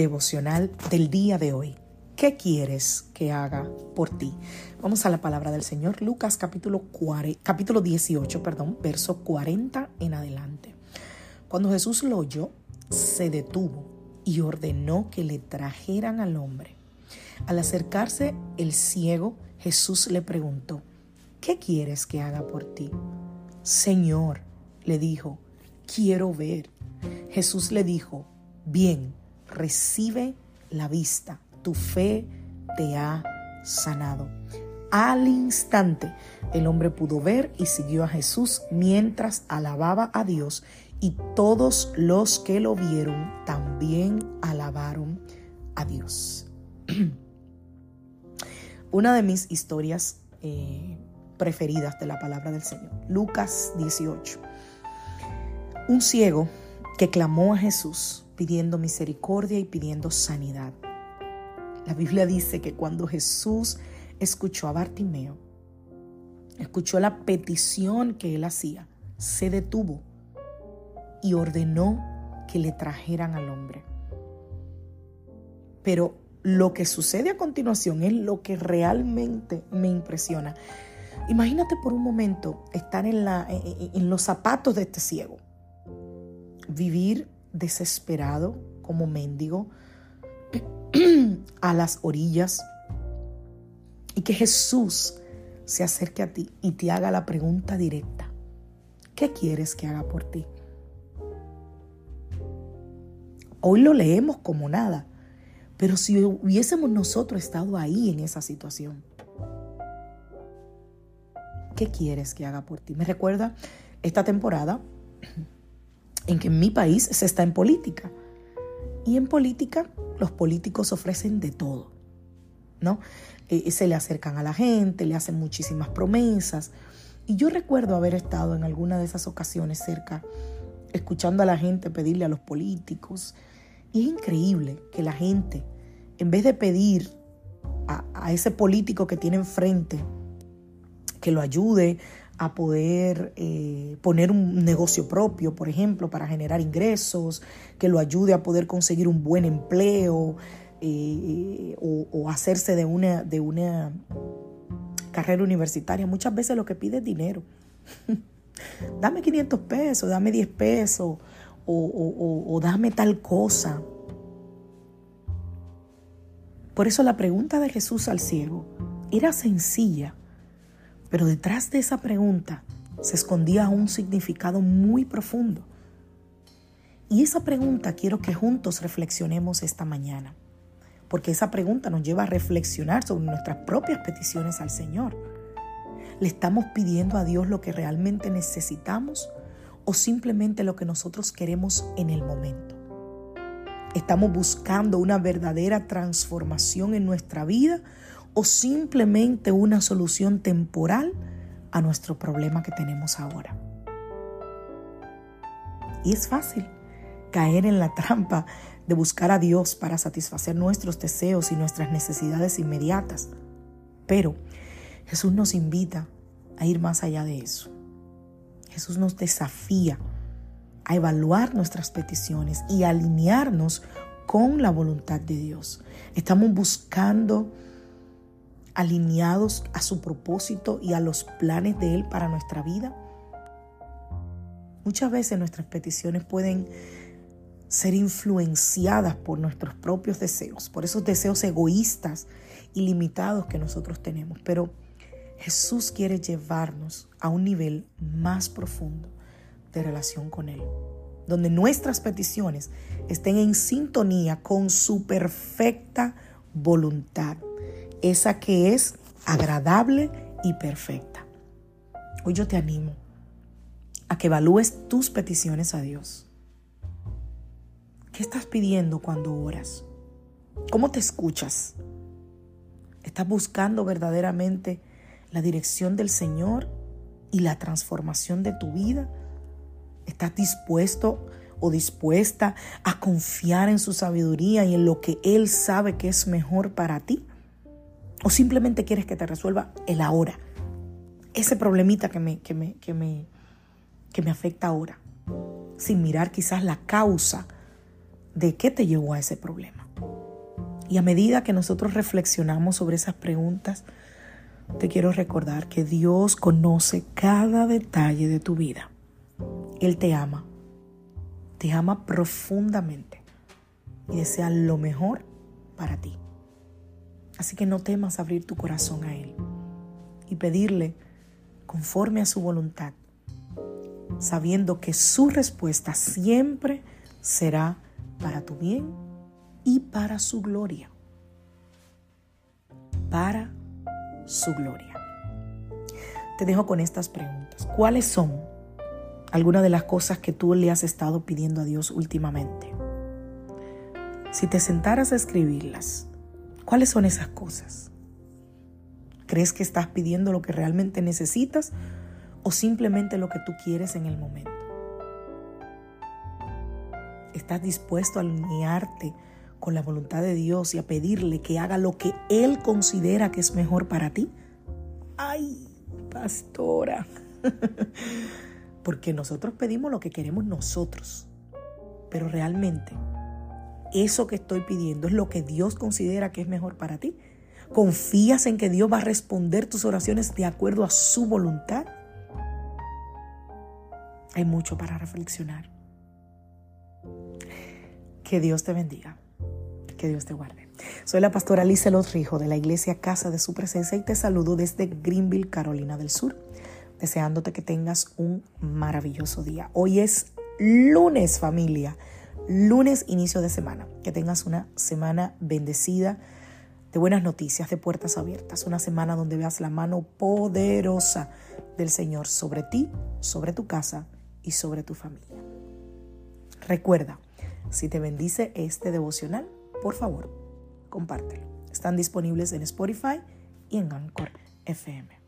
Devocional del día de hoy. ¿Qué quieres que haga por ti? Vamos a la palabra del Señor, Lucas capítulo, capítulo 18, perdón, verso 40 en adelante. Cuando Jesús lo oyó, se detuvo y ordenó que le trajeran al hombre. Al acercarse el ciego, Jesús le preguntó, ¿qué quieres que haga por ti? Señor, le dijo, quiero ver. Jesús le dijo, bien recibe la vista. Tu fe te ha sanado. Al instante el hombre pudo ver y siguió a Jesús mientras alababa a Dios y todos los que lo vieron también alabaron a Dios. Una de mis historias eh, preferidas de la palabra del Señor, Lucas 18. Un ciego que clamó a Jesús pidiendo misericordia y pidiendo sanidad. La Biblia dice que cuando Jesús escuchó a Bartimeo, escuchó la petición que él hacía, se detuvo y ordenó que le trajeran al hombre. Pero lo que sucede a continuación es lo que realmente me impresiona. Imagínate por un momento estar en, la, en los zapatos de este ciego, vivir desesperado como mendigo a las orillas y que Jesús se acerque a ti y te haga la pregunta directa. ¿Qué quieres que haga por ti? Hoy lo leemos como nada, pero si hubiésemos nosotros estado ahí en esa situación, ¿qué quieres que haga por ti? Me recuerda esta temporada en que en mi país se está en política. Y en política los políticos ofrecen de todo, ¿no? Eh, se le acercan a la gente, le hacen muchísimas promesas. Y yo recuerdo haber estado en alguna de esas ocasiones cerca, escuchando a la gente pedirle a los políticos. Y es increíble que la gente, en vez de pedir a, a ese político que tiene enfrente, que lo ayude a poder eh, poner un negocio propio, por ejemplo, para generar ingresos, que lo ayude a poder conseguir un buen empleo eh, o, hacerse de una, de una carrera universitaria. Muchas veces lo que pide es dinero. dame 500 pesos, dame 10 pesos o, o dame tal cosa. Por eso la pregunta de Jesús al ciego era sencilla pero detrás de esa pregunta se escondía un significado muy profundo. Y esa pregunta quiero que juntos reflexionemos esta mañana, porque esa pregunta nos lleva a reflexionar sobre nuestras propias peticiones al Señor. ¿Le estamos pidiendo a Dios lo que realmente necesitamos o simplemente lo que nosotros queremos en el momento? ¿Estamos buscando una verdadera transformación en nuestra vida o simplemente una solución temporal a nuestro problema que tenemos ahora. Y es fácil caer en la trampa de buscar a Dios para satisfacer nuestros deseos y nuestras necesidades inmediatas. Pero Jesús nos invita a ir más allá de eso. Jesús nos desafía a evaluar nuestras peticiones y alinearnos con la voluntad de Dios. Estamos buscando alineados a su propósito y a los planes de Él para nuestra vida? Muchas veces nuestras peticiones pueden ser influenciadas por nuestros propios deseos, por esos deseos egoístas y limitados que nosotros tenemos. Pero Jesús quiere llevarnos a un nivel más profundo de relación con Él. donde nuestras peticiones estén en sintonía con su perfecta voluntad, esa que es agradable y perfecta. Hoy yo te animo a que evalúes tus peticiones a Dios. ¿Qué estás pidiendo cuando oras? ¿Cómo te escuchas? ¿Estás buscando verdaderamente la dirección del Señor y la transformación de tu vida? ¿Estás dispuesto o dispuesta a confiar en su sabiduría y en lo que Él sabe que es mejor para ti? ¿O simplemente quieres que te resuelva el ahora? Ese problemita que me, que me, que me, que me afecta ahora, sin mirar quizás la causa de qué te llevó a ese problema. Y a medida que nosotros reflexionamos sobre esas preguntas, te quiero recordar que Dios conoce cada detalle de tu vida. Él te ama, te ama profundamente y desea lo mejor para ti. Así que no temas abrir tu corazón a Él y pedirle conforme a su voluntad, sabiendo que su respuesta siempre será para tu bien y para su gloria. Para su gloria. Te dejo con estas preguntas. ¿Cuáles son algunas de las cosas que tú le has estado pidiendo a Dios últimamente? Si te sentaras a escribirlas, ¿cuáles son esas cosas? ¿Crees que estás pidiendo lo que realmente necesitas o simplemente lo que tú quieres en el momento? ¿Estás dispuesto a alinearte con la voluntad de Dios y a pedirle que haga lo que Él considera que es mejor para ti? Ay, pastora. Porque nosotros pedimos lo que queremos nosotros. Pero realmente, eso que estoy pidiendo es lo que Dios considera que es mejor para ti. ¿Confías en que Dios va a responder tus oraciones de acuerdo a su voluntad? Hay mucho para reflexionar. Que Dios te bendiga. Que Dios te guarde. Soy la pastora Lizelot Rijo de la iglesia Casa de Su Presencia y te saludo desde Greenville, Carolina del Sur, deseándote que tengas un maravilloso día. Hoy es lunes, familia. Lunes, inicio de semana. Que tengas una semana bendecida, de buenas noticias, de puertas abiertas. Una semana donde veas la mano poderosa del Señor sobre ti, sobre tu casa y sobre tu familia. Recuerda, si te bendice este devocional, por favor, compártelo. Están disponibles en Spotify y en Anchor FM.